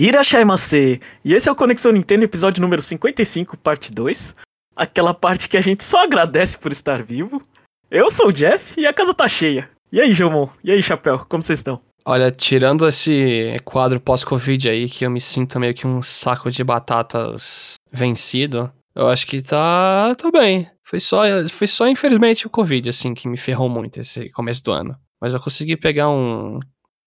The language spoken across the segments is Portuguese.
Irashaimase! E esse é o Conexão Nintendo, episódio número 55, parte 2. Aquela parte que a gente só agradece por estar vivo. Eu sou o Jeff e a casa tá cheia. E aí, Jomon? E aí, Chapéu? Como vocês estão? Olha, tirando esse quadro pós-Covid aí, que eu me sinto meio que um saco de batatas vencido, eu acho que tá. tô bem. Foi só, foi só infelizmente, o Covid, assim, que me ferrou muito esse começo do ano. Mas eu consegui pegar um,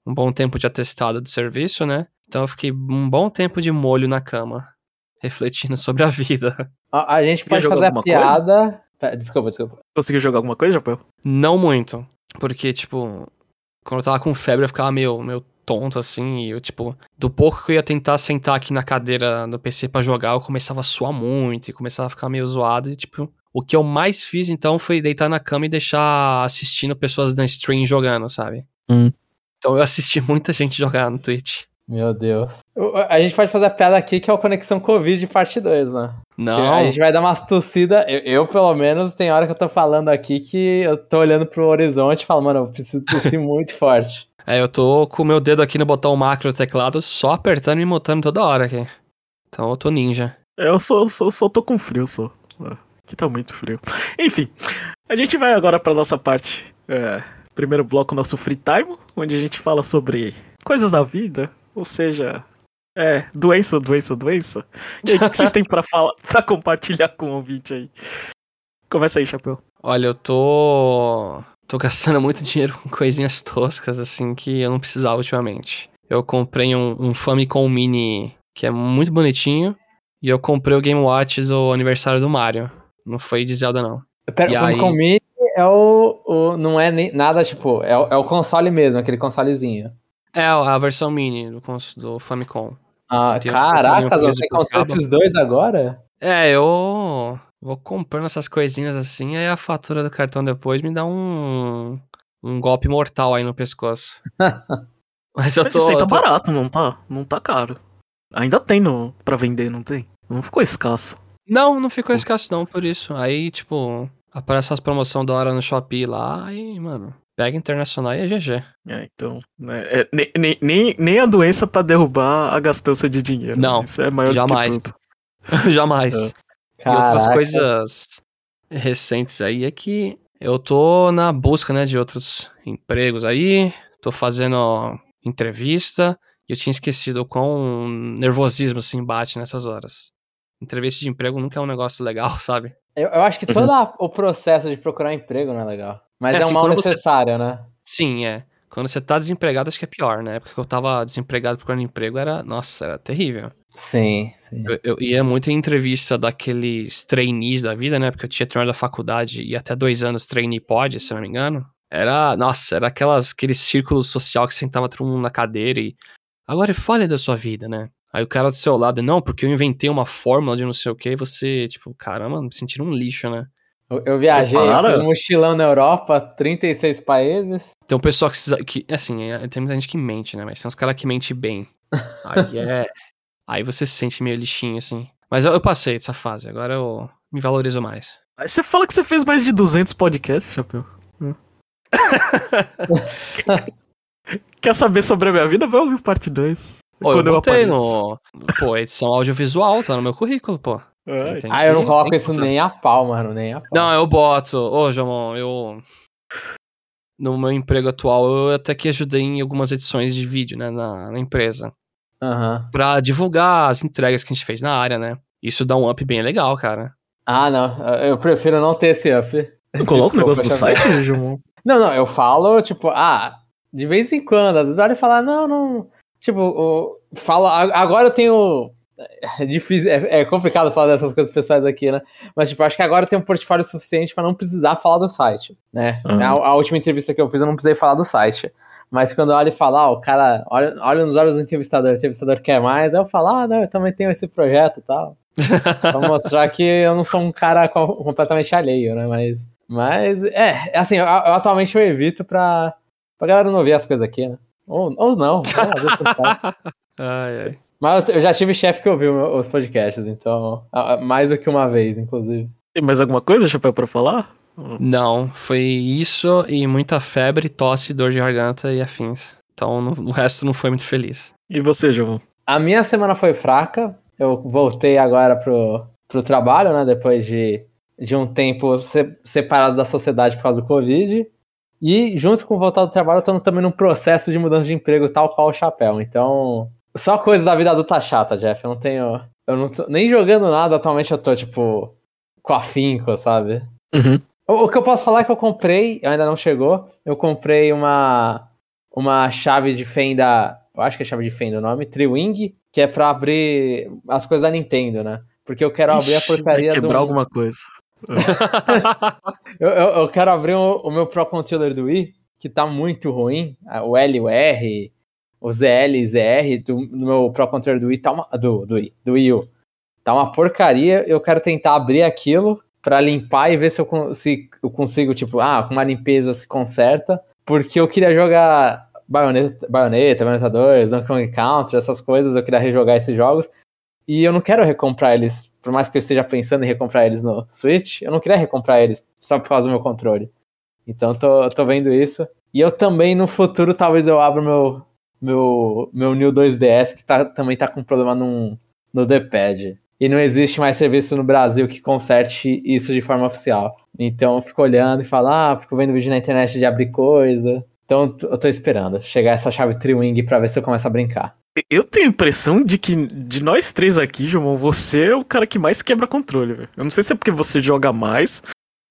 um bom tempo de atestado de serviço, né? Então eu fiquei um bom tempo de molho na cama, refletindo sobre a vida. A, a gente pode fazer a piada. Coisa? Desculpa, desculpa. Conseguiu jogar alguma coisa, Japão? Não muito. Porque, tipo, quando eu tava com febre, eu ficava meio, meio tonto, assim, e eu, tipo, do pouco que eu ia tentar sentar aqui na cadeira do PC para jogar, eu começava a suar muito e começava a ficar meio zoado, e, tipo, o que eu mais fiz, então, foi deitar na cama e deixar assistindo pessoas na stream jogando, sabe? Hum. Então eu assisti muita gente jogar no Twitch. Meu Deus. A gente pode fazer a piada aqui que é o Conexão Covid parte 2, né? Não. A gente vai dar umas tossidas. Eu, eu, pelo menos, tem hora que eu tô falando aqui que eu tô olhando pro horizonte e falo, mano, eu preciso tossir muito forte. É, eu tô com o meu dedo aqui no botão macro do teclado, só apertando e mutando toda hora aqui. Então eu tô ninja. Eu só, só, só tô com frio, só. Aqui tá muito frio. Enfim, a gente vai agora pra nossa parte. É, primeiro bloco, nosso free time, onde a gente fala sobre coisas da vida, ou seja, é, doença, doença, doença. E aí, o que vocês têm pra, falar, pra compartilhar com o ouvinte aí? Começa aí, Chapéu. Olha, eu tô. tô gastando muito dinheiro com coisinhas toscas, assim, que eu não precisava ultimamente. Eu comprei um, um Famicom Mini que é muito bonitinho. E eu comprei o Game Watch do aniversário do Mario. Não foi de Zelda, não. Pera, o Famicom aí... Mini é o, o. Não é nem, nada, tipo, é, é o console mesmo, aquele consolezinho. É, a versão mini do, do Famicom. Ah, caraca, você encontrou esses dois agora? É, eu vou comprando essas coisinhas assim, aí a fatura do cartão depois me dá um, um golpe mortal aí no pescoço. Mas eu tô. Mas isso aí tá tô... barato, não tá? Não tá caro. Ainda tem no, pra vender, não tem? Não ficou escasso. Não, não ficou escasso não, por isso. Aí, tipo, aparece as promoções da hora no Shopee lá, aí, mano, pega internacional e é GG. É, então, né, é, nem, nem, nem a doença para derrubar a gastança de dinheiro. Não, né? isso é maior jamais. do que tudo. jamais. É. E outras coisas recentes aí é que eu tô na busca, né, de outros empregos aí, tô fazendo entrevista, e eu tinha esquecido o quão nervosismo assim bate nessas horas. Entrevista de emprego nunca é um negócio legal, sabe? Eu, eu acho que todo uhum. o processo de procurar emprego não é legal. Mas é, é um assim, mal necessário, você... né? Sim, é. Quando você tá desempregado, acho que é pior, né? Porque eu tava desempregado procurando emprego, era. Nossa, era terrível. Sim, sim. Eu, eu ia muito em entrevista daqueles trainees da vida, né? Porque eu tinha terminado a faculdade e até dois anos trainee pod, se eu não me engano. Era, nossa, era aquelas, aquele círculo social que sentava todo mundo na cadeira e. Agora fale da sua vida, né? Aí o cara do seu lado, não, porque eu inventei uma fórmula de não sei o que, e você, tipo, caramba, me sentindo um lixo, né? Eu, eu viajei, fui um mochilão na Europa, 36 países. Tem um pessoal que, que assim, é, tem muita gente que mente, né? Mas tem uns caras que mentem bem. Aí é. aí você se sente meio lixinho, assim. Mas eu, eu, passei dessa fase, agora eu me valorizo mais. Aí você fala que você fez mais de 200 podcasts, Chapéu. Hum. Quer saber sobre a minha vida? Vai ouvir parte 2. Pô, quando eu botei eu no. Pô, edição audiovisual, tá no meu currículo, pô. É. Ah, eu não coloco isso nem a pau, mano, nem a pau. Não, eu boto. Ô, Jamon, eu. No meu emprego atual, eu até que ajudei em algumas edições de vídeo, né, na, na empresa. Uhum. Pra divulgar as entregas que a gente fez na área, né? Isso dá um up bem legal, cara. Ah, não. Eu prefiro não ter esse up. Coloca o negócio do site, Jamon? Não, não, eu falo, tipo, ah, de vez em quando, às vezes olha e fala, não, não, Tipo, fala, agora eu tenho. É, difícil, é, é, complicado falar dessas coisas pessoais aqui, né? Mas, tipo, acho que agora eu tenho um portfólio suficiente para não precisar falar do site, né? Uhum. A, a, última entrevista que eu fiz eu não precisei falar do site. Mas quando eu olho e falo, ah, o cara, olha, olha nos olhos do entrevistador, o entrevistador quer mais, eu falo, ah, não, eu também tenho esse projeto e tal. pra mostrar que eu não sou um cara completamente alheio, né? Mas, mas é, assim, eu, eu, atualmente eu evito pra, pra galera não ver as coisas aqui, né? Ou, ou não. ai, ai. Mas eu já tive chefe que ouviu os podcasts, então. Mais do que uma vez, inclusive. Tem mais alguma coisa, Chapéu, pra falar? Não, foi isso e muita febre, tosse, dor de garganta e afins. Então no, o resto não foi muito feliz. E você, João? A minha semana foi fraca. Eu voltei agora pro, pro trabalho, né? Depois de, de um tempo se, separado da sociedade por causa do Covid. E junto com voltar do trabalho, eu tô também num processo de mudança de emprego, tal qual o chapéu. Então, só coisa da vida adulta chata, Jeff. Eu não tenho. Eu não tô nem jogando nada atualmente, eu tô, tipo, com afinco, sabe? Uhum. O, o que eu posso falar é que eu comprei, ainda não chegou, eu comprei uma uma chave de fenda, eu acho que é chave de fenda o nome, Triwing, que é pra abrir as coisas da Nintendo, né? Porque eu quero abrir a Ixi, vai porcaria do. quebrar alguma coisa. Eu, eu, eu quero abrir o, o meu Pro Controller do Wii, que tá muito ruim. ah, O L o R, o ZL e ZR do, do meu Pro Controller do Wii tá uma. Do, do, Wii, do Wii U. Tá uma porcaria. Eu quero tentar abrir aquilo pra limpar e ver se eu, se eu consigo, tipo, ah, com uma limpeza se conserta. Porque eu queria jogar Bayonetta, Bayonetta, Bayonetta 2, Donkey Kong Country, essas coisas. Eu queria rejogar esses jogos. E eu não quero recomprar eles, por mais que eu esteja pensando em recomprar eles no Switch, eu não queria recomprar eles só por causa do meu controle. Então tô, tô vendo isso. E eu também, no futuro, talvez eu abra meu, meu, meu New 2DS, que tá, também tá com problema num, no D-pad. E não existe mais serviço no Brasil que conserte isso de forma oficial. Então eu fico olhando e falo, ah, fico vendo vídeo na internet de abrir coisa. Então eu tô- esperando chegar essa chave Triwing pra ver se eu começo a brincar. Eu tenho a impressão de que de nós três aqui, João, você é o cara que mais quebra controle, velho. Eu não sei se é porque você joga mais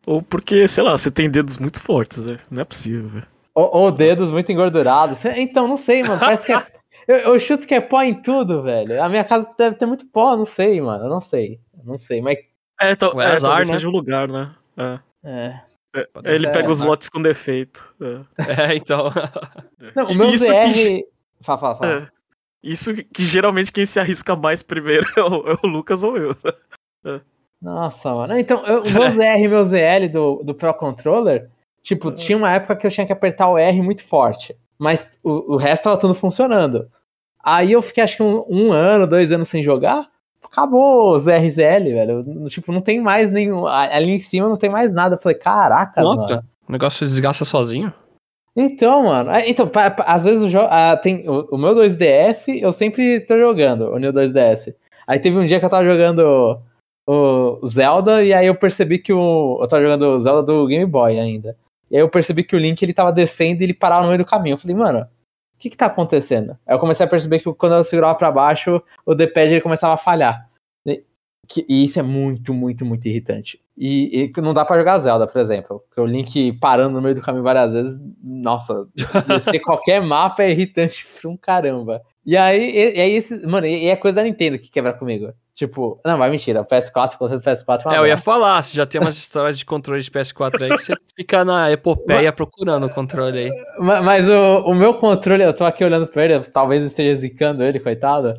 ou porque, sei lá, você tem dedos muito fortes, velho. Não é possível, velho. Ou, ou dedos muito engordurados. Então, não sei, mano. Parece que é. Eu, eu chuto que é pó em tudo, velho. A minha casa deve ter muito pó, não sei, mano. Eu não sei. Eu não sei, mas. É, tal, É é, azar, talvez né? seja o lugar, né? É. É. É, ele ser, pega os né? lotes com defeito. É. É, então. Não, o meu isso ZR. que- Fala, fala, fala. É. Isso que geralmente quem se arrisca mais primeiro é o, é o Lucas ou eu. Nossa, mano. Então, eu, o meu ZR e meu ZL do, do Pro Controller, tipo, tinha uma época que eu tinha que apertar o R muito forte. Mas o, o resto tava tudo funcionando. Aí eu fiquei acho que um, um ano, dois anos sem jogar. Acabou o ZR e ZL, velho. Não- Tipo, não tem mais nenhum. Ali em cima não tem mais nada. Eu falei, caraca, mano. Nossa, o negócio se desgasta sozinho. Então, mano. Então, pa- pa- às vezes o jogo. tem o, o meu 2DS, eu sempre tô jogando, o New 2DS. Aí teve um dia que eu tava jogando o, o Zelda, e aí eu percebi que o. Eu tava jogando o Zelda do Game Boy ainda. E aí eu percebi que o Link ele tava descendo e ele parava no meio do caminho. Eu falei, mano, o que que tá acontecendo? Aí eu comecei a perceber que quando eu segurava pra baixo, o D-pad ele começava a falhar. E, que- e isso é muito, muito, muito irritante. E, e não dá pra jogar Zelda, por exemplo. Porque o Link parando no meio do caminho várias vezes, nossa, descer qualquer mapa é irritante pra um caramba. E aí, e, e aí esse, mano, e, é coisa da Nintendo que quebra comigo. Tipo, não, mas mentira, o PS4, controle do PS4 é É, eu ia falar, você já tem umas histórias de controle de PS4 aí que você fica na epopeia procurando o controle aí. Ma- Mas o, o meu controle, eu tô aqui olhando pra ele, talvez eu esteja zicando ele, coitado.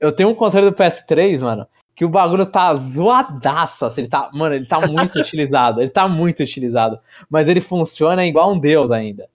Eu tenho um controle do PS3, mano, que o bagulho tá zoadaço. Assim, ele tá, mano, ele tá muito utilizado. Ele tá muito utilizado. Mas ele funciona igual um deus ainda.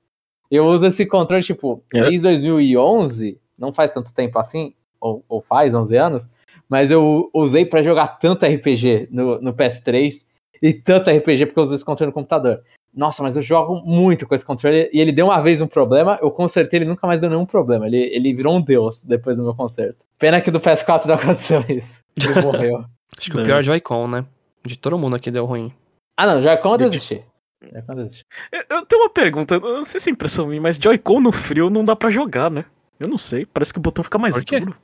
Eu uso esse controle, tipo, É. desde 2011, não faz tanto tempo assim, ou, ou faz 11 anos, mas eu usei pra jogar tanto RPG no, no PS3 e tanto RPG porque eu uso esse controle no computador. Nossa, mas eu jogo muito com esse controle e ele deu uma vez um problema, eu consertei, ele nunca mais deu nenhum problema. Ele, ele virou um deus depois do meu conserto. Pena que do PS4 não aconteceu isso. Ele morreu. Acho que o É. pior é Joy-Con, né? De todo mundo aqui deu ruim. Ah, não, já quando eu desisti. Já quando eu desisti. Eu- Eu tenho uma pergunta, eu não sei se é impressão minha, mas Joy-Con no frio não dá pra jogar, né? Eu não sei, parece que o botão fica mais duro.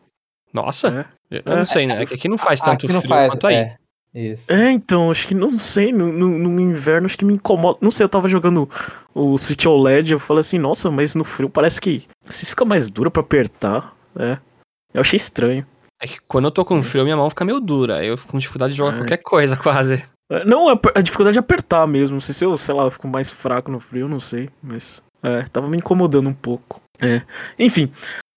Nossa, É. eu não sei, né? É que aqui não faz tanto Aqui não frio faz, quanto aí. É, isso. É, então, acho que não sei, no, no, no inverno acho que me incomoda. Não sei, eu tava jogando o Switch OLED, eu falei assim, nossa, mas no frio parece que se fica mais duro pra apertar. É. Eu achei estranho. É que quando eu tô com frio, minha mão fica meio dura. aí Eu fico com dificuldade de jogar É. qualquer coisa, quase. É, Não, a, a dificuldade de apertar mesmo. Não sei se eu, sei lá, eu fico mais fraco no frio, não sei. Mas. É, tava me incomodando um pouco. É. Enfim.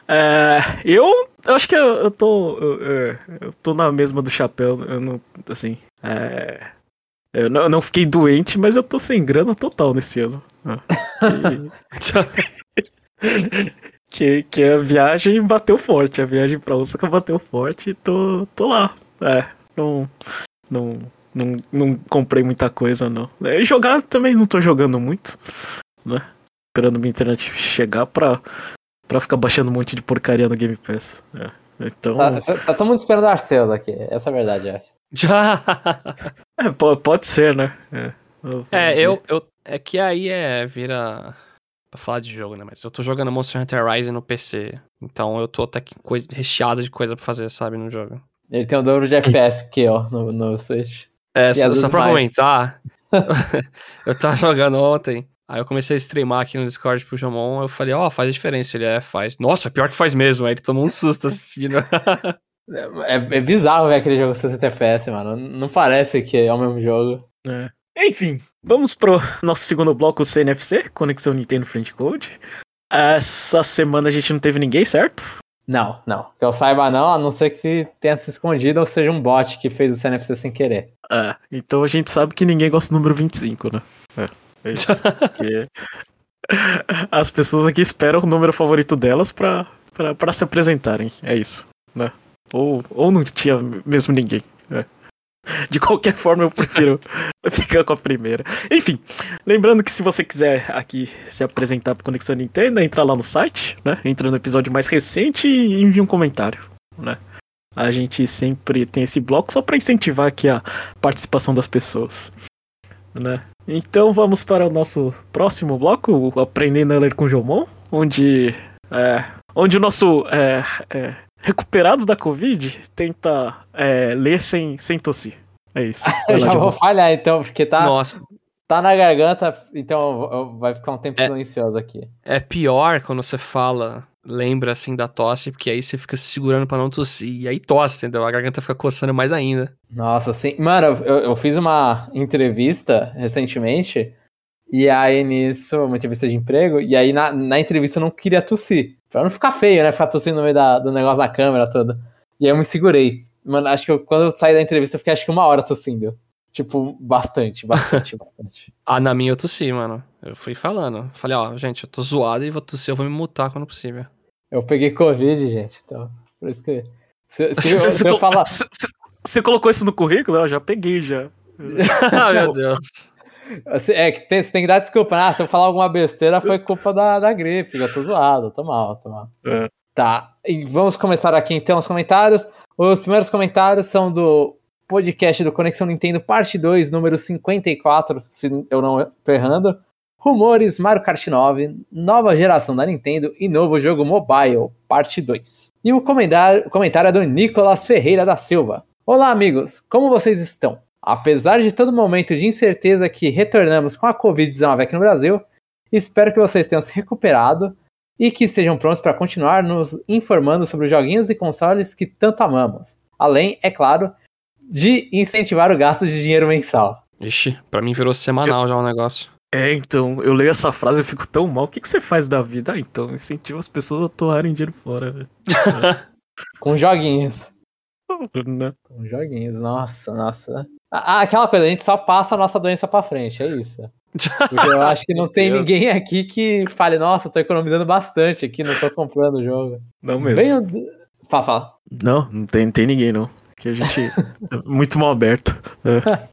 É, eu, eu acho que eu, eu tô. Eu, eu tô na mesma do chapéu. Eu não. Assim. É. Eu não, eu não fiquei doente, mas eu tô sem grana total nesse ano. É. Que, que, que a viagem bateu forte. A viagem pra Osaka bateu forte e tô, tô lá. É. Não. Não. Não, não comprei muita coisa, não. É, jogar também não tô jogando muito, né? Esperando minha internet chegar pra, pra ficar baixando um monte de porcaria no Game Pass. É. Então. Tá, tá todo mundo esperando Arceus aqui. Essa é a verdade. Já. É, po- pode ser, né? É, É, eu, eu. É que aí é. Vira. Pra falar de jogo, né? Mas eu tô jogando Monster Hunter Rise no PC. Então eu tô até que coisa, recheado de coisa pra fazer, sabe, no jogo. Ele tem o dobro de FPS que eu no, no Switch. É, E só, só pra mais. comentar. eu tava jogando ontem. Aí eu comecei a streamar aqui no Discord pro Jomon. Eu falei, ó, faz a diferença. Ele é, faz. Nossa, pior que faz mesmo. Aí ele tomou um susto assistindo. É, é bizarro ver aquele jogo 60 FPS, mano. Não parece que é o mesmo jogo. É. Enfim, vamos pro nosso segundo bloco CNFC, Conexão Nintendo Friend Code. Essa semana a gente não teve ninguém, certo? Não, não. Que eu saiba não, a não ser que tenha se escondido ou seja um bot que fez o CNFC sem querer. É, então a gente sabe que ninguém gosta do número 25, né? É, é As pessoas aqui esperam o número favorito delas pra, pra, pra se apresentarem, é isso, né? Ou, ou não tinha mesmo ninguém. é. De qualquer forma, eu prefiro ficar com a primeira. Enfim, lembrando que se você quiser aqui se apresentar pro Conexão Nintendo, entra lá no site, né? Entra no episódio mais recente e envia um comentário, né? A gente sempre tem esse bloco só para incentivar aqui a participação das pessoas, né? Então vamos para o nosso próximo bloco, o Aprendendo a Ler com Jomon, onde, é, onde o nosso é, é, recuperado da Covid tenta é, ler sem, sem tossir. É isso. Eu já vou falhar então, porque tá, Nossa, tá na garganta, então eu- eu- vai ficar um tempo É. silencioso aqui. é pior quando você fala, lembra assim da tosse, porque aí você fica se segurando pra não tossir. E aí tosse, entendeu? A garganta fica coçando mais ainda. Nossa, sim. Mano, eu, eu fiz uma entrevista recentemente, e aí nisso, uma entrevista de emprego, e aí na, na entrevista eu não queria tossir. Pra não ficar feio, né? Ficar tossindo no meio da- do negócio da câmera toda. E aí eu me segurei. Mano, acho que eu- quando eu saí da entrevista eu fiquei acho que uma hora tossindo. Tipo, bastante, bastante, bastante. Ah, na minha eu tossi, mano. Eu fui falando. Falei, ó, gente, eu tô zoado e vou tossir, eu vou me mutar quando possível. Eu peguei Covid, gente, então. Por isso que. Se, se eu, Você se eu falar. você- colocou isso no currículo? Eu já peguei já. ah, meu Deus. Assim, É que tem, você tem que dar desculpa. Ah, se eu falar alguma besteira foi culpa da, da gripe. Eu tô zoado, tô mal, tô mal. É. Tá, e vamos começar aqui então os comentários. Os primeiros comentários são do podcast do Conexão Nintendo, parte 2, número 54, se eu não tô errando. Rumores Mario Kart 9, nova geração da Nintendo e novo jogo mobile, parte 2. E o comentário, é do Nicolas Ferreira da Silva. Olá, amigos, como vocês estão? Apesar de todo momento de incerteza que retornamos com a Covid-19 aqui no Brasil, espero que vocês tenham se recuperado e que estejam prontos para continuar nos informando sobre os joguinhos e consoles que tanto amamos. Além, é claro, de incentivar o gasto de dinheiro mensal. Ixi, pra mim virou semanal já o negócio. É, então, eu leio essa frase e eu fico tão mal. O que, que você faz da vida? Ah, então, incentiva as pessoas a torrarem dinheiro fora, velho. Com joguinhos. Né? Com joguinhos, nossa, nossa. Ah, aquela coisa, a gente só passa a nossa doença pra frente, é isso. Porque eu acho que não tem Deus. ninguém aqui que fale, nossa, tô economizando bastante aqui, não tô comprando o jogo. Não mesmo. Bem, fala, fala. Não, não tem, não tem ninguém, não. Que a gente é muito mal aberto. É.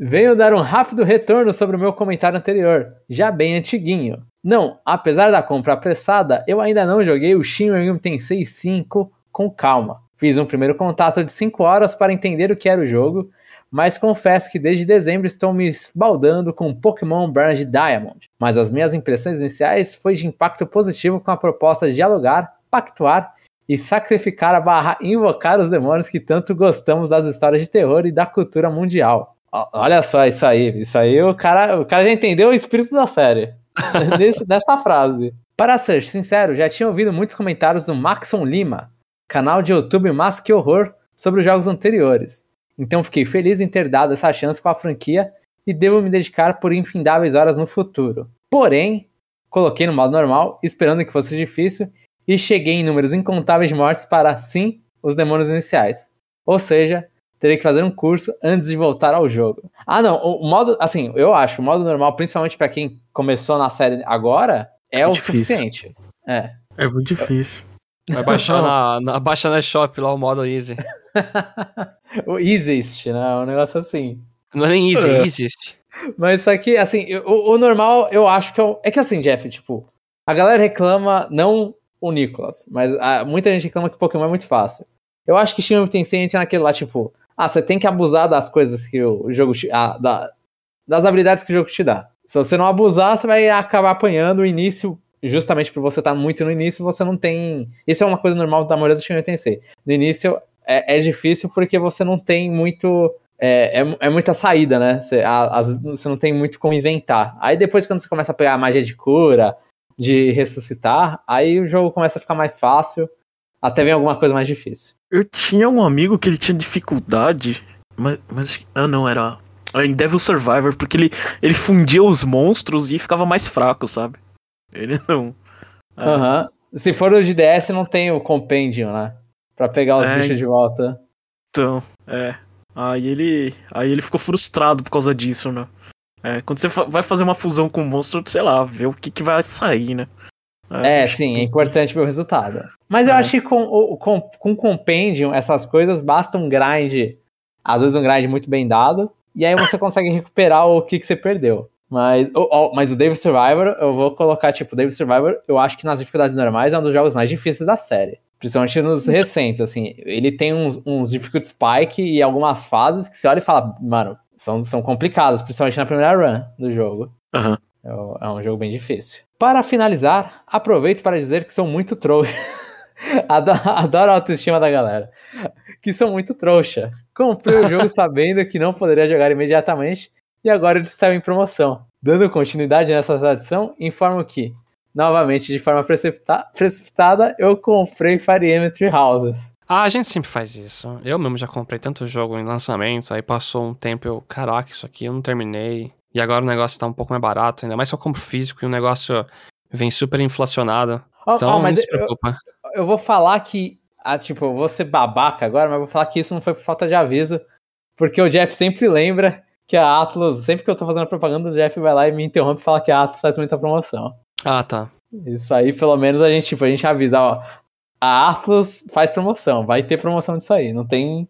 Venho dar um rápido retorno sobre o meu comentário anterior, já bem antiguinho. Não, apesar da compra apressada, eu ainda não joguei o Shin Megami Tensei 5 com calma. Fiz um primeiro contato de 5 horas para entender o que era o jogo, mas confesso que desde dezembro estou me esbaldando com Pokémon Brand Diamond. Mas as minhas impressões iniciais foi de impacto positivo com a proposta de dialogar, pactuar e sacrificar a barra invocar os demônios que tanto gostamos das histórias de terror e da cultura mundial. Olha só isso aí, isso aí o cara, o cara já entendeu o espírito da série. Nesse- nessa frase. Para ser sincero, já tinha ouvido muitos comentários do Maxon Lima, canal de YouTube Mas Que Horror, sobre os jogos anteriores. Então fiquei feliz em ter dado essa chance com a franquia e devo me dedicar por infindáveis horas no futuro. Porém, coloquei no modo normal, esperando que fosse difícil, e cheguei em números incontáveis de mortes para, sim, os demônios iniciais. Ou seja, terei que fazer um curso antes de voltar ao jogo. Ah, não, o modo, assim, eu acho, o modo normal, principalmente para quem começou na série agora, é o Difícil. suficiente. É. É muito difícil. Vai baixar na, na, baixa na shop lá o modo easy. o existe, né? Um negócio assim. Não é nem easy, É. existe. Mas só que, assim, o, o normal, eu acho que é, o- é que assim, Jeff, tipo, a galera reclama não o Nicolas, mas ah, muita gente reclama que Pokémon é muito fácil. Eu acho que Shin Tensei entra naquele lá, tipo, ah, você tem que abusar das coisas que o jogo te, ah, da, das habilidades que o jogo te dá. Se você não abusar, você vai acabar apanhando o início, justamente por você estar muito no início, você não tem. Isso é uma coisa normal da maioria do Shin Tensei. No início é, é difícil porque você não tem muito é, é, é, muita saída, né? Você, vezes você não tem muito como inventar. Aí depois, quando você começa a pegar a magia de cura, de ressuscitar, aí o jogo começa a ficar mais fácil, até vem alguma coisa mais difícil. Eu tinha um amigo que ele tinha dificuldade, mas. mas ah, não, era. Em Devil Survivor, porque ele, ele fundia os monstros e ficava mais fraco, sabe? Ele não. Ah. Aham. Uhum. Se for o de DS, não tem o Compendium, né? Pra pegar os é, bichos de volta. Então, é. Aí ele, aí ele ficou frustrado por causa disso, né? É, quando você vai fazer uma fusão com o monstro, sei lá, ver o que, que vai sair, né? É, é sim, é importante ver o resultado. Mas é. eu acho que com, com, com Compendium, essas coisas, basta um grind, às vezes um grind muito bem dado, e aí você consegue recuperar o que, que você perdeu. Mas, oh, oh, mas o David Survivor, eu vou colocar, tipo, o David Survivor, eu acho que nas dificuldades normais é um dos jogos mais difíceis da série. Principalmente nos recentes, assim. Ele tem uns, uns difficult spike e algumas fases que você olha e fala, mano, são, são complicadas, principalmente na primeira run do jogo. Uhum. É, é, um jogo bem difícil. Para finalizar, aproveito para dizer que sou muito trouxa. adoro, a autoestima da galera. Que sou muito trouxa. Comprei o jogo sabendo que não poderia jogar imediatamente e agora ele saiu em promoção. Dando continuidade nessa tradição, informo que novamente de forma precipita precipitada, eu comprei Fire Emblem Three Houses. Ah, a gente sempre faz isso. Eu mesmo já comprei tanto jogo em lançamento, aí passou um tempo eu, caraca, isso aqui eu não terminei. E agora o negócio tá um pouco mais barato, ainda mais se eu compro físico e o negócio vem super inflacionado. Oh, então, oh, mas não se preocupa. Eu, eu, vou falar que, ah, tipo, eu vou ser babaca agora, mas vou falar que isso não foi por falta de aviso, porque o Jeff sempre lembra que a Atlas, sempre que eu tô fazendo propaganda, o Jeff vai lá e me interrompe e fala que a Atlas faz muita promoção. Ah, tá. Isso aí, pelo menos, a gente, tipo, a gente avisa, ó, a Atlas faz promoção, vai ter promoção disso aí, não tem,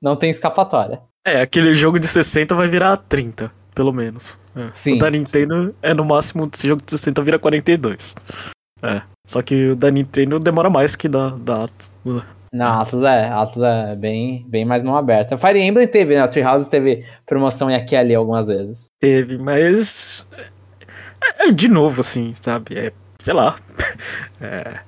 não tem escapatória. É, aquele jogo de 60 vai virar 30, pelo menos. É. Sim. O da Nintendo é no máximo, esse jogo de 60 vira 42. É, só que o da Nintendo demora mais que da, da Atlas. Na Atlas é, Atlas é bem, bem mais mão aberta. Fire Emblem teve, né? O Treehouse teve promoção e aqui e ali algumas vezes. Teve, mas é, é, de novo, assim, sabe? É, sei lá. É,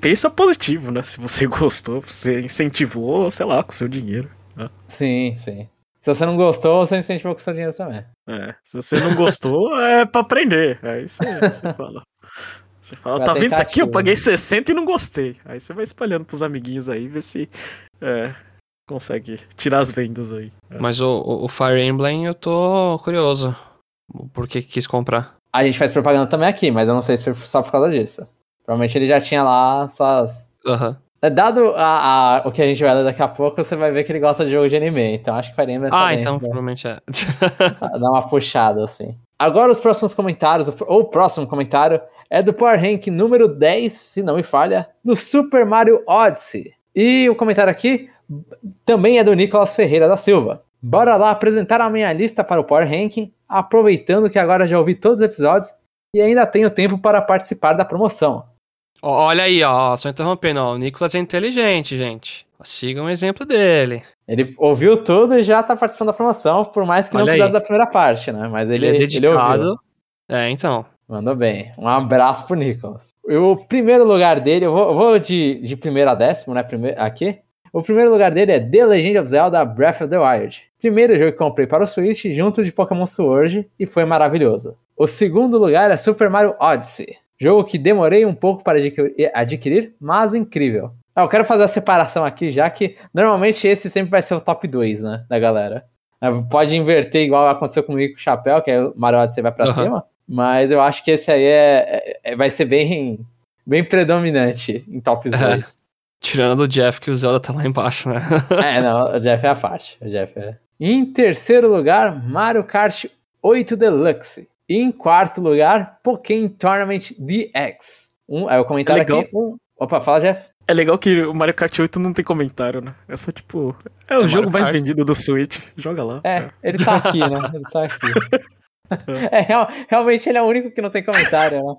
pensa positivo, né? Se você gostou, você incentivou, sei lá, com seu dinheiro. Né? Sim, sim. Se você não gostou, você incentivou com seu dinheiro também. É, se você não gostou, é pra aprender. Aí você, você fala. Você fala, tá vendo isso aqui? Eu paguei 60 e não gostei. Aí você vai espalhando pros amiguinhos aí, ver se é, consegue tirar as vendas aí. É. Mas o, o Fire Emblem eu tô curioso. Por que quis comprar? A gente faz propaganda também aqui, mas eu não sei se foi só por causa disso. Provavelmente ele já tinha lá suas. Uhum. Dado a, a, o que a gente vai ler daqui a pouco, você vai ver que ele gosta de jogo de anime. Então acho que Fire Emblem Ah, então provavelmente é. Dá uma puxada, assim. Agora os próximos comentários, ou o próximo comentário, é do Power Rank número 10, se não me falha, do Super Mario Odyssey. E o comentário aqui também é do Nicolas Ferreira da Silva. Bora lá apresentar a minha lista para o Power Ranking, aproveitando que agora já ouvi todos os episódios e ainda tenho tempo para participar da promoção. Olha aí, ó, só interrompendo, ó, o Nicolas é inteligente, gente. Sigam o exemplo dele. Ele ouviu tudo e já tá participando da promoção, por mais que Olha não precisasse da primeira parte, né? Mas ele, ele é dedicado. Ele é, então. Mandou bem. Um abraço pro Nicolas. O primeiro lugar dele, eu vou, eu vou de, de primeiro a décimo, né? Primeiro, aqui. O primeiro lugar dele é The Legend of Zelda Breath of the Wild. Primeiro jogo que comprei para o Switch junto de Pokémon Sword e foi maravilhoso. O segundo lugar é Super Mario Odyssey. Jogo que demorei um pouco para adquirir, mas incrível. Ah, eu quero fazer a separação aqui, já que normalmente esse sempre vai ser o top 2, né, da galera. É, pode inverter igual aconteceu comigo com o Chapéu, que é o Mario Odyssey vai para uhum. cima, mas eu acho que esse aí é, é, vai ser bem, bem predominante em top 2. Tirando o Jeff, que o Zelda tá lá embaixo, né? é, não, o Jeff é a parte. O Jeff é. Em terceiro lugar, Mario Kart 8 Deluxe. E em quarto lugar, Pokémon Tournament DX. Um, é o comentário é aqui. Um... Opa, fala, Jeff. É legal que o Mario Kart 8 não tem comentário, né? É só tipo. É o é jogo mais vendido do Switch. Joga lá. É, é, ele tá aqui, né? Ele tá aqui. é, real, realmente ele é o único que não tem comentário, né?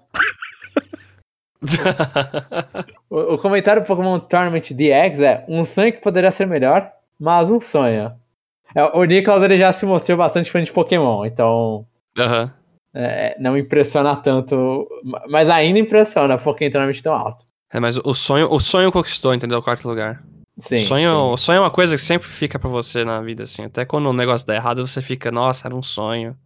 O, o comentário do Pokémon Tournament DX é um sonho que poderia ser melhor, mas um sonho. É, o Nicholas ele já se mostrou bastante fã de Pokémon, então Aham. É, não impressiona tanto, mas ainda impressiona o Pokémon Tournament tão alto. É, mas o sonho, o sonho conquistou, entendeu? O quarto lugar. Sim, o, sonho, sim. o sonho é uma coisa que sempre fica pra você na vida, assim. Até quando o negócio dá errado, você fica, nossa, era um sonho.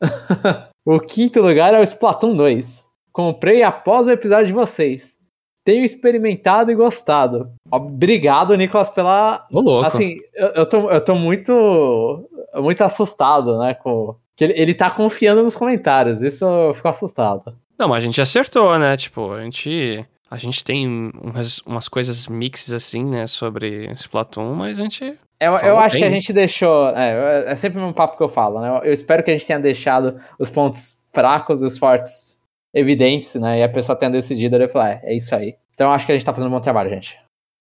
O quinto lugar é o Splatoon 2. Comprei após o episódio de vocês. Tenho experimentado e gostado. Obrigado, Nicolas, pela. Ô, louco. Assim, eu, eu, tô, eu tô muito. Muito assustado, né? Com... Que ele, ele tá confiando nos comentários. Isso eu fico assustado. Não, mas a gente acertou, né? Tipo, a gente. A gente tem umas, umas coisas mixes assim, né, sobre Splatoon, mas a gente. Eu, eu acho que a bem. gente deixou. É, é sempre um papo que eu falo, né? Eu, espero que a gente tenha deixado os pontos fracos e os fortes evidentes, né? E a pessoa tenha decidido e falar, é, é isso aí. Então eu acho que a gente tá fazendo um bom trabalho, gente.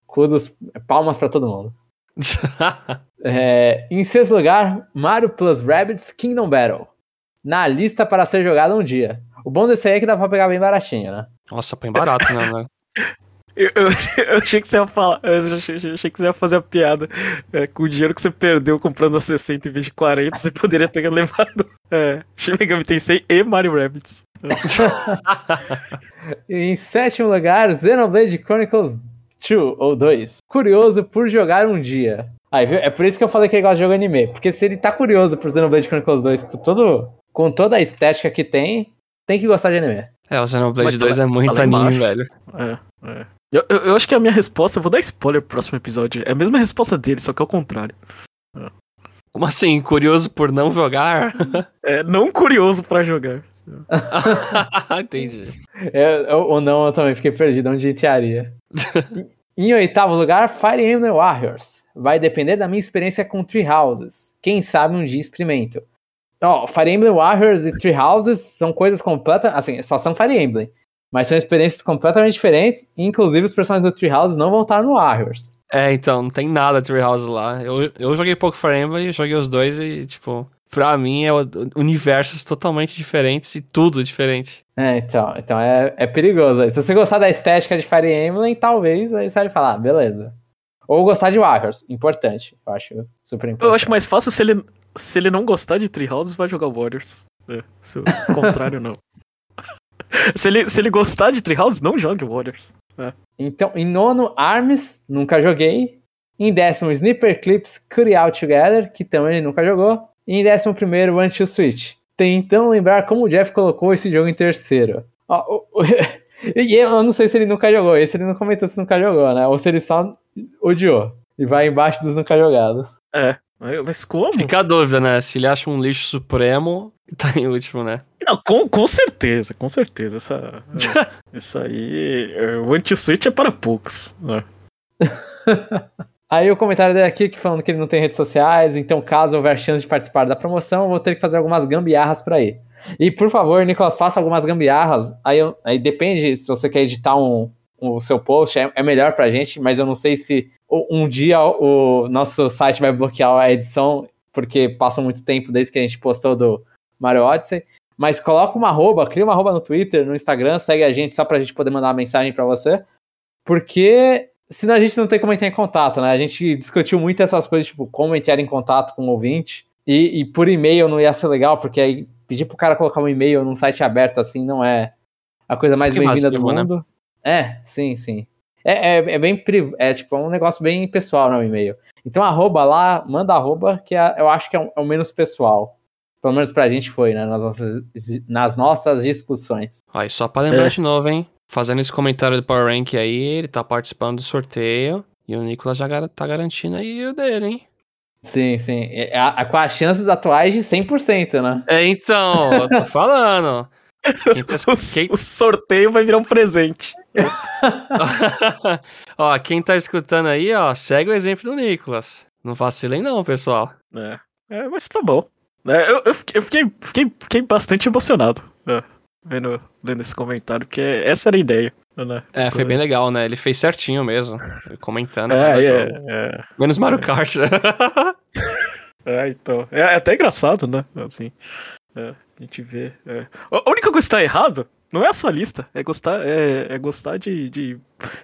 Kudos, palmas pra todo mundo. É, em sexto lugar, Mario Plus Rabbids Kingdom Battle. Na lista para ser jogado um dia. O bom desse aí é que dá pra pegar bem baratinho, né? Nossa, põe barato, né? né? Eu, eu- eu achei que você ia falar. Eu achei, eu achei que você ia fazer a piada. É, com o dinheiro que você perdeu comprando a 60 em vez de 40, você poderia ter levado é, Shin Megami Tensei e Mario Rabbids. E em sétimo lugar, Xenoblade Chronicles 2 ou 2. Curioso por jogar um dia. Aí, viu? É por isso que eu falei que ele gosta de jogo anime. Porque se ele tá curioso por Xenoblade Chronicles 2 por todo, com toda a estética que tem, tem que gostar de anime. É, o Xenoblade Mas tá 2 lá- é muito tá anime, embaixo. velho. É, é. Eu, eu, eu acho que a minha resposta, eu vou dar spoiler pro próximo episódio. É a mesma resposta dele, só que é o contrário. Como assim? Curioso por não jogar? É não curioso pra jogar. Entendi. Eu, eu- ou não, eu também fiquei perdido onde entraria. em oitavo lugar, Fire Emblem Warriors. Vai depender da minha experiência com Tree Houses. Quem sabe um dia experimento. Ó, Fire Emblem Warriors e Tree Houses são coisas completas. Assim, só são Fire Emblem. Mas são experiências completamente diferentes. Inclusive, os personagens do Tree Houses não vão estar no Warriors. É, então, não tem nada Treehouse lá. Eu, eu joguei pouco Fire Emblem, joguei os dois e, tipo, pra mim é o- universos totalmente diferentes e tudo diferente. É, então, então é, é perigoso. Se você gostar da estética de Fire Emblem, talvez aí você vai falar, ah, beleza. Ou gostar de Warriors, importante. Eu acho super importante. Eu acho mais fácil se ele, se ele não gostar de Treehouse, vai jogar Warriors. É, se o contrário, não. se, ele, se ele gostar de Treehouse, não jogue Warriors. Então, em nono, Arms, nunca joguei. Em décimo, Sniper Clips Out Together, que também ele nunca jogou. E em décimo primeiro, One to Switch. Tentando lembrar como o Jeff colocou esse jogo em terceiro. Ó, o- o- e eu não sei se ele nunca jogou. Esse ele não comentou se nunca jogou, né? Ou se ele só odiou. E vai embaixo dos nunca jogados. É. Mas como? Fica a dúvida, né? Se ele acha um lixo supremo, tá em último, né? Não, com, com certeza, com certeza. Essa, isso aí. é, O anti-switch é para poucos. né? Aí o comentário dele aqui que falando que ele não tem redes sociais, então caso houver chance de participar da promoção, eu vou ter que fazer algumas gambiarras pra ir. E por favor, Nicolas, faça algumas gambiarras. Aí, eu- aí depende se você quer editar um, o seu post, é, é melhor pra gente, mas eu não sei se um dia o nosso site vai bloquear a edição, porque passou muito tempo desde que a gente postou do Mario Odyssey. Mas coloca uma arroba, cria uma arroba no Twitter, no Instagram, segue a gente só pra gente poder mandar uma mensagem pra você. Porque senão a gente não tem como entrar em contato, né? A gente discutiu muito essas coisas, tipo, como entrar em contato com o ouvinte. E, e por e-mail não ia ser legal, porque aí pedir pro cara colocar um e-mail num site aberto assim não é a coisa mais bem-vinda do né? mundo. É, sim, sim. É, é, é bem é tipo um negócio bem pessoal, né, o e-mail. Então arroba lá, manda arroba, que é- eu acho que é, um- é o menos pessoal. Pelo menos pra gente foi, né? Nas nossas, nas nossas discussões. E só pra lembrar É. de novo, hein? Fazendo esse comentário do Power Rank aí, ele tá participando do sorteio. E o Nicolas já gar- tá garantindo aí o dele, hein? Sim, sim. É, a- a- com as chances atuais de 100%, né? É, então, eu tô falando. Quem tá, O, quem- o sorteio vai virar um presente. ó, quem tá escutando aí, ó, segue o exemplo do Nicolas. Não vacilem não, pessoal. É, é, mas tá bom. É, eu, eu fiquei, eu fiquei, fiquei, fiquei bastante emocionado é, vendo, lendo esse comentário, porque essa era a ideia. Né? É, foi bem legal, né? Ele fez certinho mesmo, comentando. É, é, é, Menos Mario Kart. é, então. É, é até engraçado, né? Assim. é, a gente vê. é. A única coisa que tá errado Não é a sua lista, é gostar, é, é gostar de, de,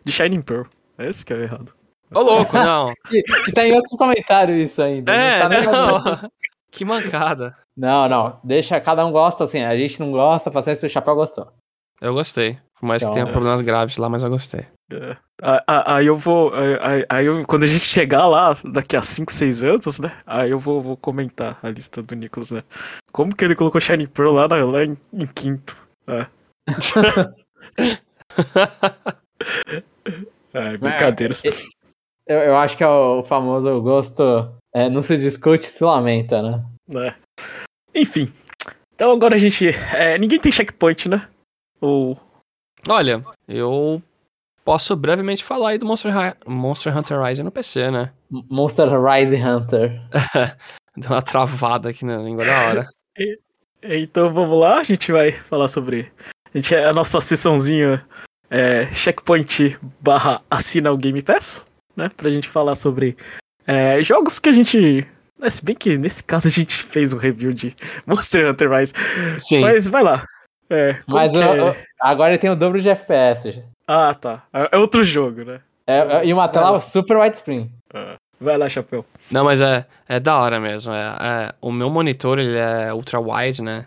de Shining Pearl. É esse que é o errado. Ô, louco, não. Que, que tá em outro comentário isso ainda. É, não tá não. Que mancada. Não, não. Deixa, cada um gosta assim. A gente não gosta, paciência, o Chapéu gostou. Eu gostei. Por mais que Então, tenha é. problemas graves lá, mas eu gostei. É. Aí eu vou. Aí, aí eu- quando a gente chegar lá, daqui a 5, 6 anos, né? Aí eu vou, vou comentar a lista do Nicholas, né? Como que ele colocou Shining Pearl lá, na- lá em, em quinto? É. É, brincadeiras. Eu, eu acho que é o famoso gosto. é, não se discute, se lamenta, né? né? Enfim. Então agora a gente. é, ninguém tem checkpoint, né? Ou. Olha, eu posso brevemente falar aí do Monster, Hi- Monster Hunter Rise no PC, né? Monster Rise Hunter. Deu uma travada aqui na língua da hora. Então vamos lá, a gente vai falar sobre. A, gente, a nossa sessãozinha é, checkpoint barra assina o Game Pass, né? Pra gente falar sobre é, jogos que a gente. É, Se bem que nesse caso a gente fez um review de Monster Hunter Rise. Sim. Mas vai lá. É, Mas eu- é? eu- agora ele tem o dobro de FPS. Ah, tá. É é outro jogo, né? É, é- e uma tela super widescreen. Vai lá, Chapéu. Não, mas é, é da hora mesmo. É, é- o meu monitor, ele é ultra wide, né?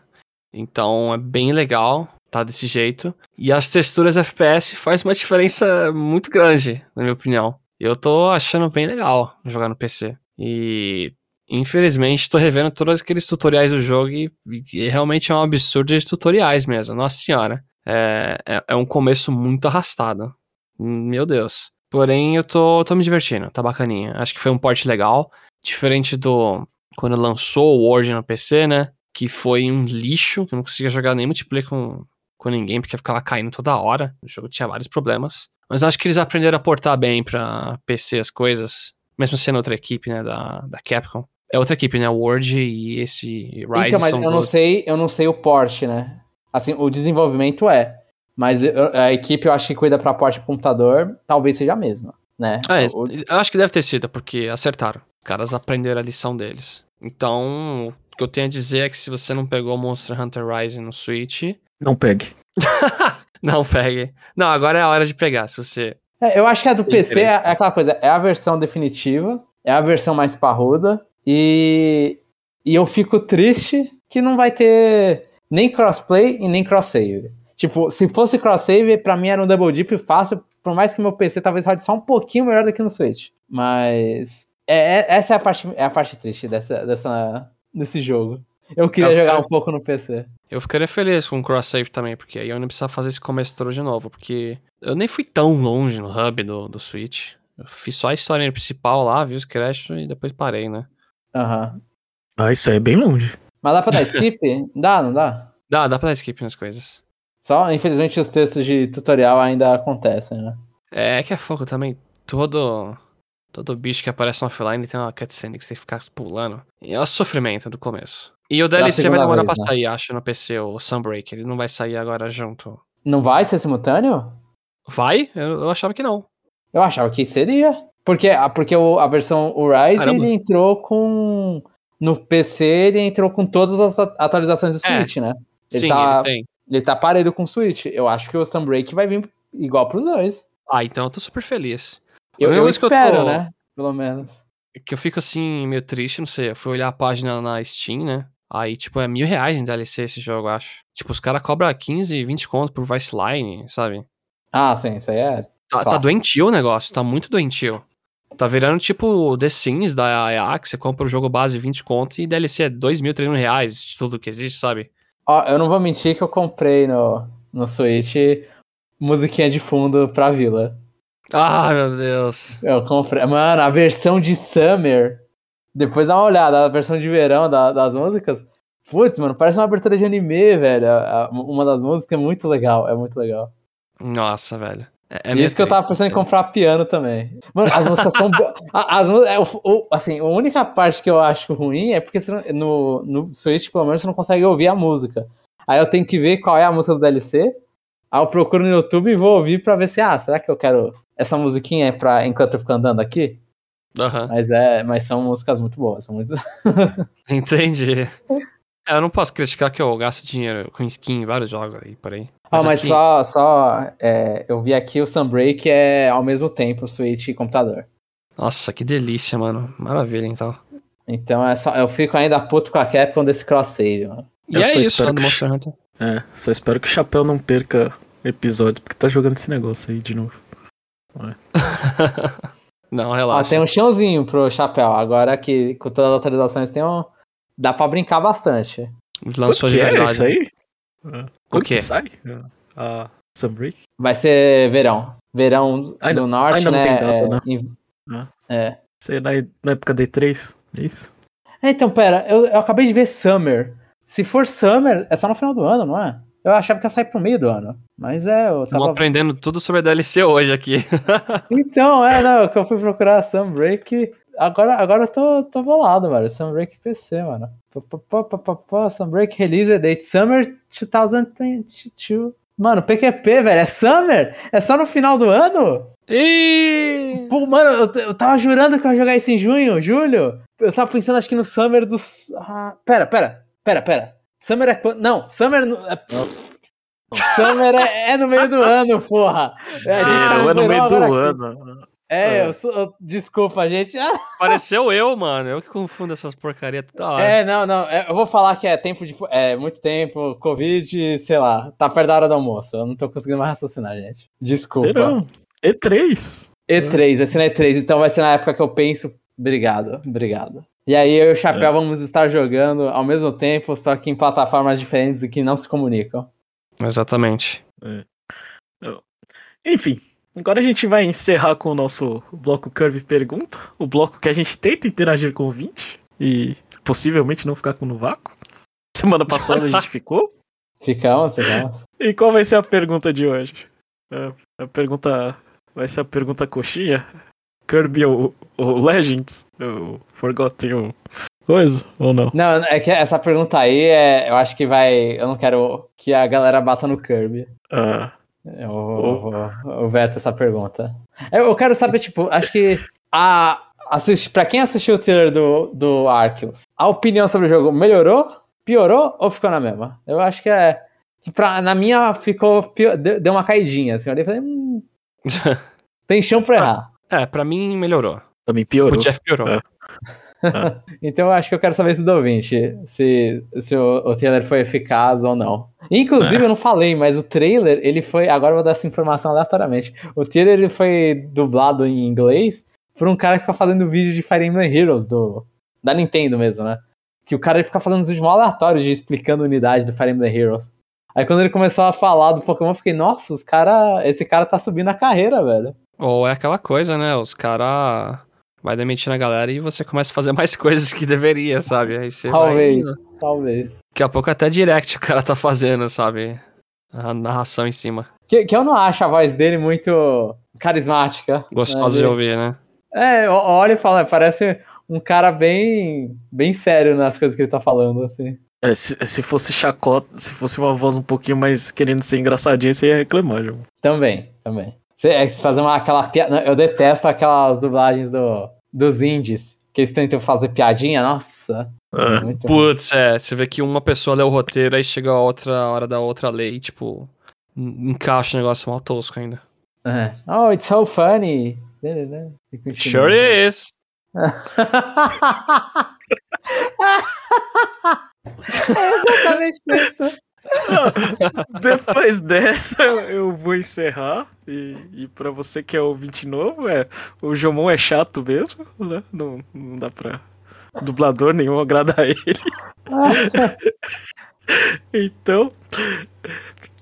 Então é bem legal, tá desse jeito. E as texturas FPS faz uma diferença muito grande, na minha opinião. Eu tô achando bem legal jogar no PC. E infelizmente tô revendo todos aqueles tutoriais do jogo e, e realmente é um absurdo de tutoriais mesmo. Nossa senhora. É, é, é um começo muito arrastado. Meu Deus. Porém, eu tô, tô me divertindo, tá bacaninha. Acho que foi um porte legal. Diferente do. Quando lançou o Origin no PC, né? Que foi um lixo, que eu não conseguia jogar nem multiplayer com, com ninguém, porque ficava caindo toda hora. O jogo tinha vários problemas. Mas acho que eles aprenderam a portar bem pra PC as coisas. Mesmo sendo outra equipe, né? Da, da Capcom. É outra equipe, né? O Word e esse Rise então, mas são eu não duas- sei, eu não sei o porte, né? Assim, o desenvolvimento é. Mas a equipe eu acho que cuida pra porte computador, talvez seja a mesma, né? É, O- eu acho que deve ter sido, porque acertaram. Os caras aprenderam a lição deles. Então, o que eu tenho a dizer é que se você não pegou Monster Hunter Rise no Switch, Não pegue. não pegue. Não, agora é a hora de pegar. Se você. É, eu acho que a do Tem PC é, é aquela coisa, é a versão definitiva, é a versão mais parruda, e, e eu fico triste que não vai ter nem crossplay e nem cross-save. Tipo, se fosse cross-save, pra mim era um double dip fácil, por mais que meu PC talvez rode só um pouquinho melhor do que no Switch. Mas é, é- essa é a parte, é a parte triste dessa, dessa, desse jogo. Eu queria Eu jogar um pouco no PC. Eu ficaria feliz com o cross-save também, porque aí eu não precisava fazer esse começo todo de novo, porque eu nem fui tão longe no hub do, do Switch. Eu fiz só a história principal lá, vi os créditos e depois parei, né? Aham. Ah, isso aí é bem longe. Mas dá pra dar skip? dá, não dá? Dá, dá pra dar skip nas coisas. Só, infelizmente, os textos de tutorial ainda acontecem, né? É que é fogo também. Todo. Todo bicho que aparece no offline tem uma cutscene que você fica pulando. E é o sofrimento do começo. E o DLC vai demorar vez, pra né? sair, acho, no PC, o Sunbreak. Ele não vai sair agora junto. Não vai ser simultâneo? Vai? Eu, eu achava que não. Eu achava que seria. Porque, ah, porque a versão o Rise Caramba. ele entrou com. No PC ele entrou com todas as atualizações do É. Switch, né? Ele Sim, tá- ele tem. Ele tá parelho com o Switch. Eu acho que o Sunbreak vai vir igual pros dois. Ah, então eu tô super feliz. Eu, eu que eu espero, tô- né? Pelo menos. Que eu fico assim, meio triste, não sei. Eu fui olhar a página na Steam, né? Aí, tipo, é mil reais em DLC esse jogo, eu acho. Tipo, os caras cobram 15, 20 conto por Vice Line, sabe? Ah, sim, isso aí é. Tá, tá doentio o negócio, tá muito doentio. Tá virando tipo The Sims da EA, que você compra o jogo base 20 conto e DLC é 2 mil, 3 mil reais tudo que existe, sabe? Ó, eu não vou mentir que eu comprei no, no Switch musiquinha de fundo pra vila. Ah, meu Deus. Eu comprei. Mano, a versão de Summer. Depois dá uma olhada, a versão de verão da- das músicas. Putz, mano, parece uma abertura de anime, velho. Uma das músicas é muito legal, é muito legal. Nossa, velho. É, é isso que eu tava pensando em comprar piano também. Mano, as músicas são. as, é, assim, a única parte que eu acho ruim é porque não- no, no Switch, pelo menos, você não consegue ouvir a música. Aí eu tenho que ver qual é a música do DLC. Aí eu procuro no YouTube e vou ouvir pra ver se, ah, será que eu quero. Essa musiquinha é pra enquanto eu fico andando aqui? Aham, Mas é, mas são músicas muito boas, são muito. entendi. É, eu não posso criticar que eu gasto dinheiro com skin em vários jogos aí, por aí. Ah, Mas mas aqui- só, só é, eu vi aqui o Sunbreak é ao mesmo tempo Switch e computador. Nossa, que delícia, mano. Maravilha, então. Então é só, eu fico ainda puto com a Capcom desse cross-save, mano. E Eu é só isso, que- Monster Hunter. É, só espero que o Chapéu não perca episódio, porque tá jogando esse negócio aí de novo. Não, Ó, relaxa. tem um chãozinho pro chapéu. Agora que com todas as atualizações tem um. Dá pra brincar bastante. Lançou de que é verdade. isso aí? Ah, Quando quê? que sai? A Sunbreak? Vai ser verão. Verão Ainda- do norte, ainda não né? tem data, é, né? Ah. é. Sei na, na época D3, é isso? É, Então, pera, eu, eu acabei de ver Summer. Se for Summer, é só no final do ano, não é? Eu achava que ia sair pro meio do ano. Mas é, eu tava. aprendendo tudo sobre a DLC hoje aqui. Então, é, não, que eu fui procurar Sunbreak. Agora, agora eu tô, tô bolado, mano. Sunbreak PC, mano. Sunbreak Release Date Summer 2022. Mano, PQP, velho, é Summer? É só no final do ano? E Pô, mano, eu, eu tava jurando que eu ia jogar isso em junho, julho. Eu tava pensando, acho que no Summer dos. Ah, pera, pera, pera, pera. Summer é quando. Não, Summer. no- É... Summer é, é no meio do ano, porra. É, Ah, é no meio agora do aqui. ano. É, É. eu sou. eu- desculpa, gente. Pareceu eu, mano. Eu que confundo essas porcarias toda hora. é, não, não. é, eu vou falar que é tempo de. É muito tempo, Covid, sei lá. Tá perto da hora do almoço. Eu não tô conseguindo mais raciocinar, gente. Desculpa. Verão. E3. E3, vai ser na E3, então vai ser na época que eu penso. Obrigado, obrigado. E aí eu e o Chapéu vamos estar jogando ao mesmo tempo, só que em plataformas diferentes e que não se comunicam. Exatamente. Enfim, agora a gente vai encerrar com o nosso bloco Curve Pergunta. O bloco que a gente tenta interagir com o 20 e possivelmente não ficar com no vácuo. Semana passada a gente ficou. Ficamos, ficamos. E qual vai ser a pergunta de hoje? É, A pergunta. Vai ser a pergunta coxinha? Kirby ou, ou Legends? Eu Forgotten ou coisa? Ou não? Não, é que essa pergunta aí, é, eu acho que vai. Eu não quero que a galera bata no Kirby. Ah, Eu, vou- vou- eu veto essa pergunta. Eu, eu quero saber, tipo, acho que a. Assist, pra quem assistiu o trailer do, do Arceus, a opinião sobre o jogo melhorou, piorou ou ficou na mesma? Eu acho que é. que Pra, na minha ficou. pio- deu, deu uma caidinha, assim. Eu olhei e falei, hum, tem chão pra errar. é, pra mim melhorou. também piorou. O Jeff piorou. É. Então eu acho que eu quero saber se do ouvinte, se, se o, o trailer foi eficaz ou não. Inclusive, eu não falei, mas o trailer, ele foi. Agora eu vou dar essa informação aleatoriamente. O trailer ele foi dublado em inglês por um cara que fica fazendo vídeo de Fire Emblem Heroes do, da Nintendo mesmo, né? Que o cara ele fica fazendo uns vídeos mal aleatórios de explicando a unidade do Fire Emblem Heroes. Aí quando ele começou a falar do Pokémon, eu fiquei, nossa, os cara, esse cara tá subindo a carreira, velho. Ou é aquela coisa, né? Os caras vai demitindo a galera e você começa a fazer mais coisas que deveria, sabe? Aí você vai Talvez, talvez. Daqui a pouco até direct o cara tá fazendo, sabe? A narração em cima. Que, que eu não acho a voz dele muito carismática. Gostosa Mas de ouvir, né? É, olha e fala, parece um cara bem, bem sério nas coisas que ele tá falando, assim. É, se, se fosse chacota, se fosse uma voz um pouquinho mais querendo ser engraçadinha, você ia reclamar, João. Também, também. Cê, é fazer uma, aquela piada. Eu detesto aquelas dublagens do, dos indies, que eles tentam fazer piadinha, nossa. É. Muito ruim. Putz, é. Você vê que uma pessoa lê o roteiro, aí chega a outra hora da outra lei e, tipo, en- encaixa o negócio mal tosco ainda. É. Oh, it's so funny. Sure is. É exatamente isso. Depois dessa, eu vou encerrar. E, e pra você que é ouvinte novo, é, o Jomon é chato mesmo, né? Não, não dá pra. Dublador nenhum agrada a ele. Então,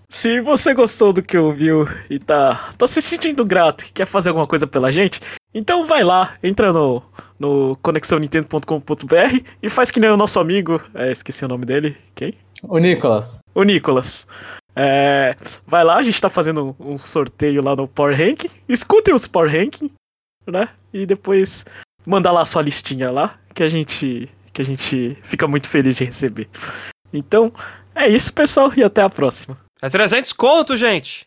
se você gostou do que ouviu e tá, tá se sentindo grato e quer fazer alguma coisa pela gente, então vai lá, entra no, no conexãonintendo.com.br e faz que nem o nosso amigo, é, esqueci o nome dele, quem? O Nicolas. O Nicolas. É, vai lá, a gente tá fazendo um sorteio lá no Power Ranking. Escutem os Power Ranking, né? E depois manda lá a sua listinha lá, que a gente que a gente fica muito feliz de receber. Então, é isso, pessoal, e até a próxima. É 300 conto, gente!